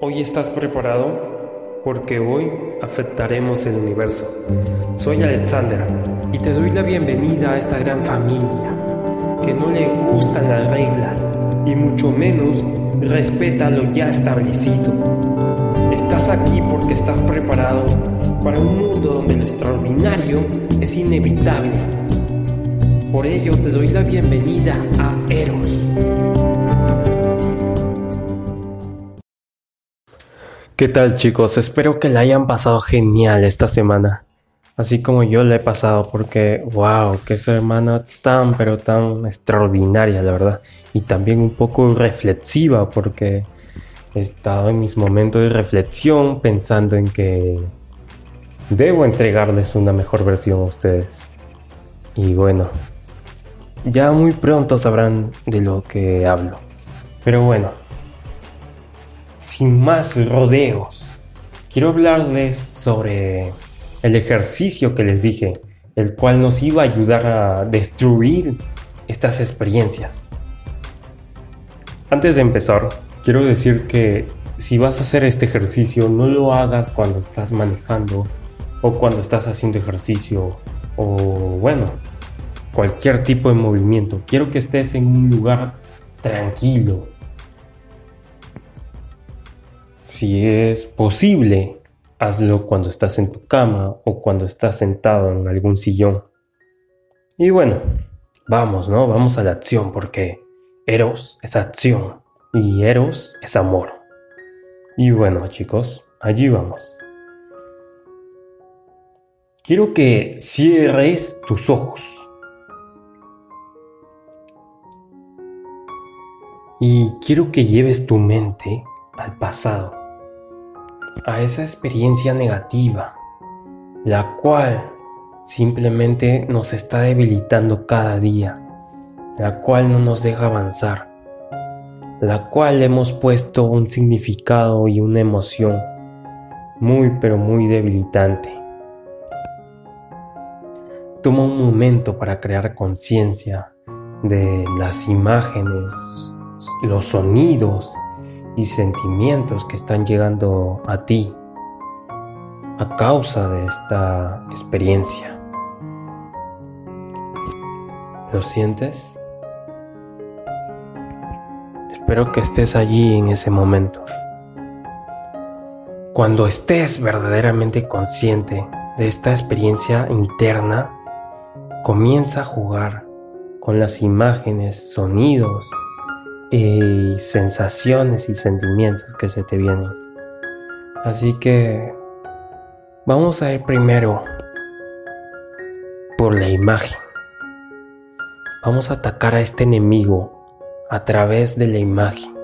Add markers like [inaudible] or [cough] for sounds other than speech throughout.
Hoy estás preparado porque hoy afectaremos el universo. Soy Alexander y te doy la bienvenida a esta gran familia que no le gustan las reglas y mucho menos respeta lo ya establecido. Estás aquí porque estás preparado para un mundo donde lo extraordinario es inevitable. Por ello te doy la bienvenida a Eros. ¿Qué tal chicos? Espero que la hayan pasado genial esta semana. Así como yo la he pasado porque, wow, qué semana tan pero tan extraordinaria, la verdad. Y también un poco reflexiva porque he estado en mis momentos de reflexión pensando en que debo entregarles una mejor versión a ustedes. Y bueno, ya muy pronto sabrán de lo que hablo. Pero bueno, sin más rodeos, quiero hablarles sobre el ejercicio que les dije, el cual nos iba a ayudar a destruir estas experiencias. Antes de empezar, quiero decir que si vas a hacer este ejercicio, no lo hagas cuando estás manejando o cuando estás haciendo ejercicio o bueno, cualquier tipo de movimiento. Quiero que estés en un lugar tranquilo, si es posible, hazlo cuando estás en tu cama o cuando estás sentado en algún sillón. Y bueno, vamos, ¿no? Vamos a la acción porque Eros es acción y Eros es amor. Y bueno, chicos, allí vamos. Quiero que cierres tus ojos. Y quiero que lleves tu mente al pasado a esa experiencia negativa, la cual simplemente nos está debilitando cada día, la cual no nos deja avanzar, la cual hemos puesto un significado y una emoción muy pero muy debilitante. Toma un momento para crear conciencia de las imágenes, los sonidos y sentimientos que están llegando a ti a causa de esta experiencia. ¿Lo sientes? Espero que estés allí en ese momento. Cuando estés verdaderamente consciente de esta experiencia interna, comienza a jugar con las imágenes, sonidos y sensaciones y sentimientos que se te vienen. Así que vamos a ir primero por la imagen. Vamos a atacar a este enemigo a través de la imagen.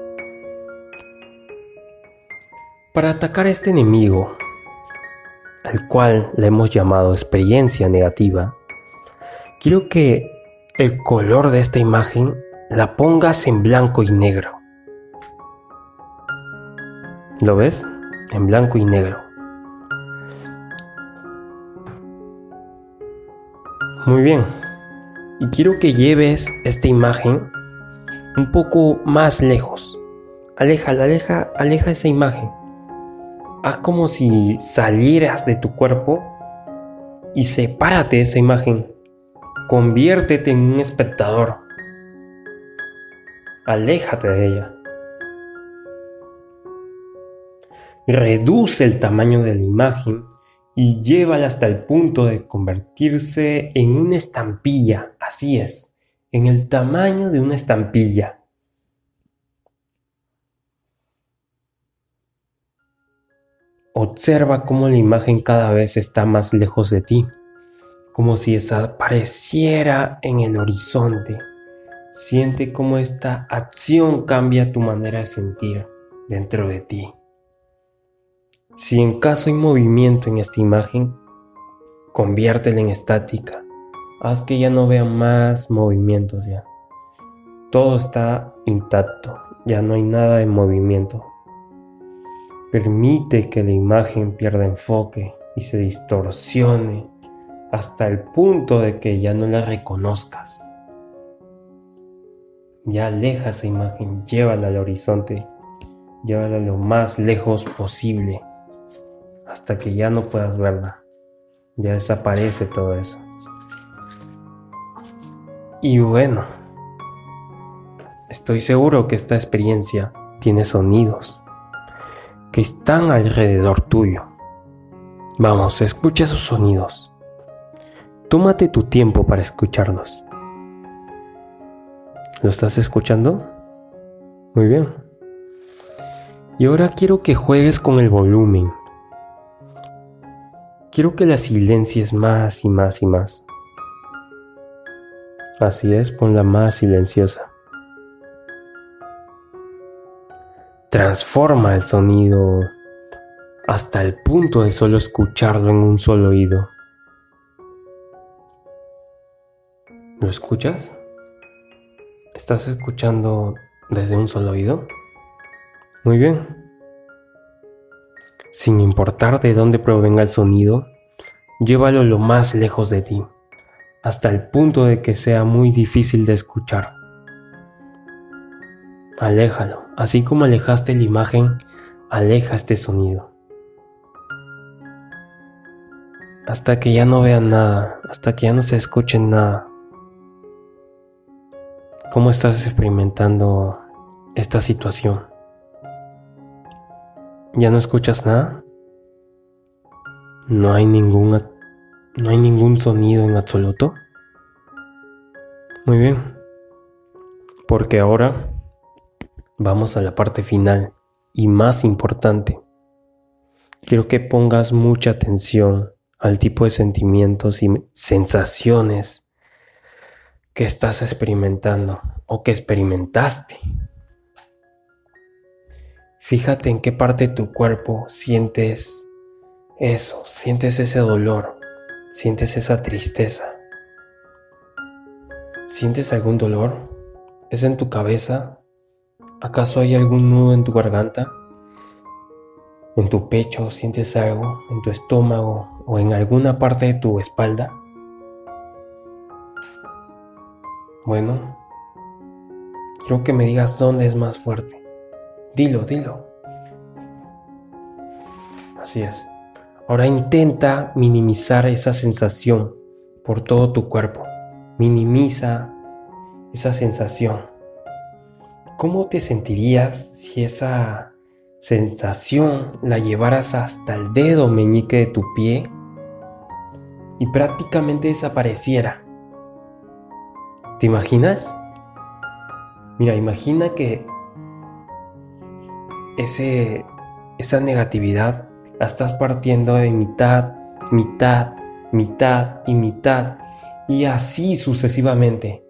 Para atacar a este enemigo, al cual le hemos llamado experiencia negativa, quiero que el color de esta imagen la pongas en blanco y negro. ¿Lo ves? En blanco y negro. Muy bien. Y quiero que lleves esta imagen un poco más lejos. Aleja, aleja, aleja esa imagen. Haz como si salieras de tu cuerpo y sepárate de esa imagen. Conviértete en un espectador aléjate de ella. Reduce el tamaño de la imagen y llévala hasta el punto de convertirse en una estampilla, así es, en el tamaño de una estampilla. Observa cómo la imagen cada vez está más lejos de ti, como si desapareciera en el horizonte. Siente cómo esta acción cambia tu manera de sentir dentro de ti. Si en caso hay movimiento en esta imagen, conviértela en estática. Haz que ya no vea más movimientos ya. Todo está intacto, ya no hay nada de movimiento. Permite que la imagen pierda enfoque y se distorsione hasta el punto de que ya no la reconozcas. Ya aleja esa imagen, llévala al horizonte Llévala lo más lejos posible hasta que ya no puedas verla. Ya desaparece todo eso. Y bueno, estoy seguro que esta experiencia tiene sonidos que están alrededor tuyo. Vamos, escucha esos sonidos. Tómate tu tiempo para escucharlos. ¿Lo estás escuchando? Muy bien. Y ahora quiero que juegues con el volumen. Quiero que la silencies más y más y más. Así es, ponla más silenciosa. Transforma el sonido hasta el punto de solo escucharlo en un solo oído. ¿Lo escuchas? ¿Estás escuchando desde un solo oído? Muy bien. Sin importar de dónde provenga el sonido, llévalo lo más lejos de ti, hasta el punto de que sea muy difícil de escuchar. Aléjalo, así como alejaste la imagen, aleja este sonido. Hasta que ya no vean nada, hasta que ya no se escuchen nada. ¿Cómo estás experimentando esta situación? ¿Ya no escuchas nada? ¿No hay, ningún, ¿No hay ningún sonido en absoluto? Muy bien. Porque ahora vamos a la parte final y más importante. Quiero que pongas mucha atención al tipo de sentimientos y sensaciones que estás experimentando o que experimentaste Fíjate en qué parte de tu cuerpo sientes eso, sientes ese dolor, sientes esa tristeza. ¿Sientes algún dolor? ¿Es en tu cabeza? ¿Acaso hay algún nudo en tu garganta? ¿En tu pecho sientes algo? ¿En tu estómago? ¿O en alguna parte de tu espalda? Bueno, quiero que me digas dónde es más fuerte. Dilo, dilo. Así es. Ahora intenta minimizar esa sensación por todo tu cuerpo. Minimiza esa sensación. ¿Cómo te sentirías si esa sensación la llevaras hasta el dedo meñique de tu pie y prácticamente desapareciera? ¿Te imaginas? Mira, imagina que ese, esa negatividad la estás partiendo de mitad, mitad, mitad y mitad y así sucesivamente.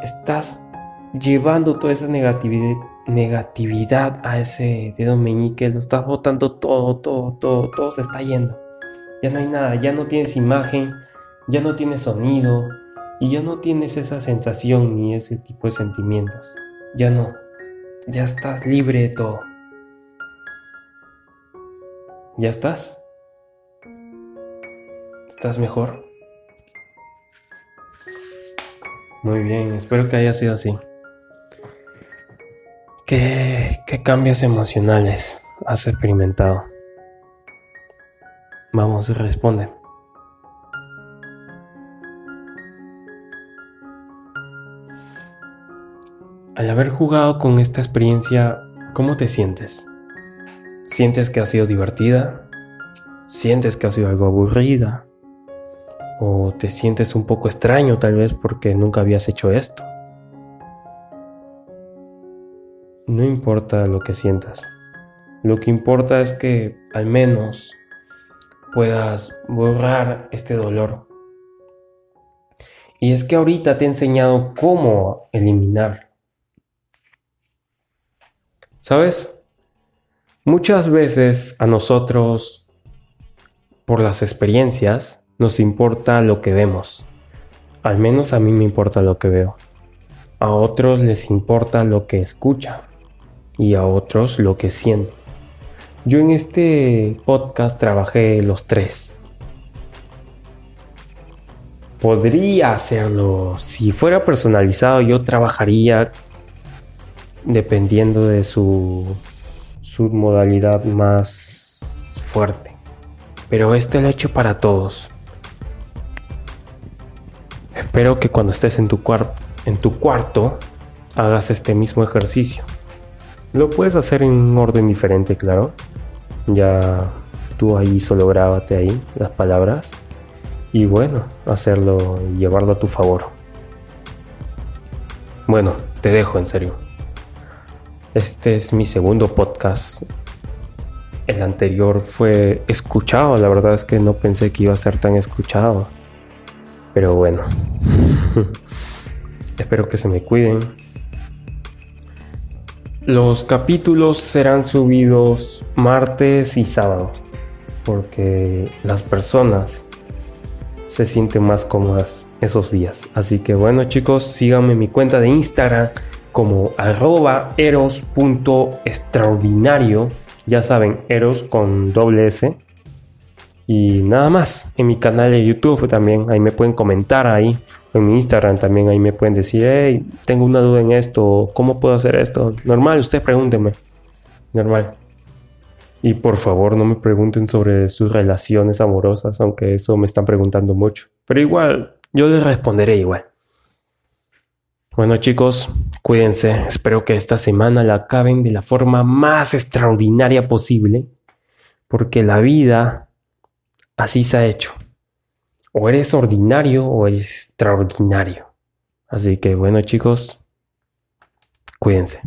Estás llevando toda esa negatividad, negatividad a ese dedo meñique, lo estás botando todo, todo, todo, todo se está yendo. Ya no hay nada, ya no tienes imagen, ya no tienes sonido y ya no tienes esa sensación ni ese tipo de sentimientos. Ya no, ya estás libre de todo. ¿Ya estás? ¿Estás mejor? Muy bien, espero que haya sido así. ¿Qué, cambios emocionales has experimentado? Vamos, responde. Al haber jugado con esta experiencia, ¿cómo te sientes? ¿Sientes que ha sido divertida? ¿Sientes que ha sido algo aburrida? ¿O te sientes un poco extraño tal vez porque nunca habías hecho esto? No importa lo que sientas. Lo que importa es que al menos puedas borrar este dolor. Y es que ahorita te he enseñado cómo eliminar. ¿Sabes? Muchas veces a nosotros, por las experiencias, nos importa lo que vemos. Al menos a mí me importa lo que veo. A otros les importa lo que escuchan y a otros lo que sienten. Yo en este podcast trabajé los tres. Podría hacerlo. Si fuera personalizado, yo trabajaría dependiendo de su su modalidad más fuerte. Pero este lo he hecho para todos. Espero que cuando estés en tu, en tu cuarto hagas este mismo ejercicio. Lo puedes hacer en un orden diferente, claro. Ya tú ahí solo grábate ahí las palabras. Y bueno, hacerlo y llevarlo a tu favor. Bueno, te dejo en serio. Este es mi segundo podcast. El anterior fue escuchado, la verdad es que no pensé que iba a ser tan escuchado. Pero bueno, [laughs] espero que se me cuiden. Los capítulos serán subidos martes y sábado, porque las personas se sienten más cómodas esos días. Así que bueno chicos, síganme en mi cuenta de Instagram como arroba eros.extraordinario. Ya saben, eros con doble S. Y nada más, en mi canal de YouTube también, ahí me pueden comentar ahí en mi Instagram también ahí me pueden decir, hey, tengo una duda en esto, ¿cómo puedo hacer esto? Normal, usted pregúnteme. Normal. Y por favor no me pregunten sobre sus relaciones amorosas, aunque eso me están preguntando mucho. Pero igual, yo les responderé igual. Bueno chicos, cuídense. Espero que esta semana la acaben de la forma más extraordinaria posible. Porque la vida así se ha hecho o eres ordinario o extraordinario. Así que bueno chicos, cuídense.